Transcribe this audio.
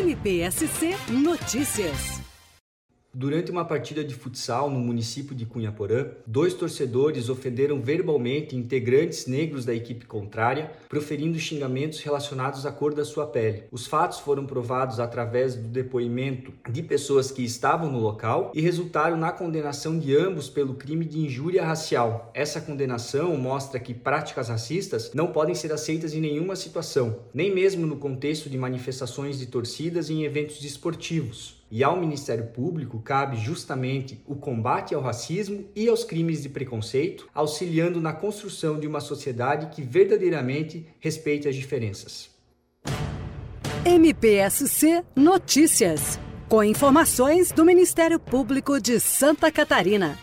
NPSC Notícias. Durante uma partida de futsal no município de Cunhaporã, dois torcedores ofenderam verbalmente integrantes negros da equipe contrária, proferindo xingamentos relacionados à cor da sua pele. Os fatos foram provados através do depoimento de pessoas que estavam no local e resultaram na condenação de ambos pelo crime de injúria racial. Essa condenação mostra que práticas racistas não podem ser aceitas em nenhuma situação, nem mesmo no contexto de manifestações de torcidas em eventos desportivos e ao Ministério Público cabe justamente o combate ao racismo e aos crimes de preconceito, auxiliando na construção de uma sociedade que verdadeiramente respeite as diferenças. MPSC Notícias, com informações do Ministério Público de Santa Catarina.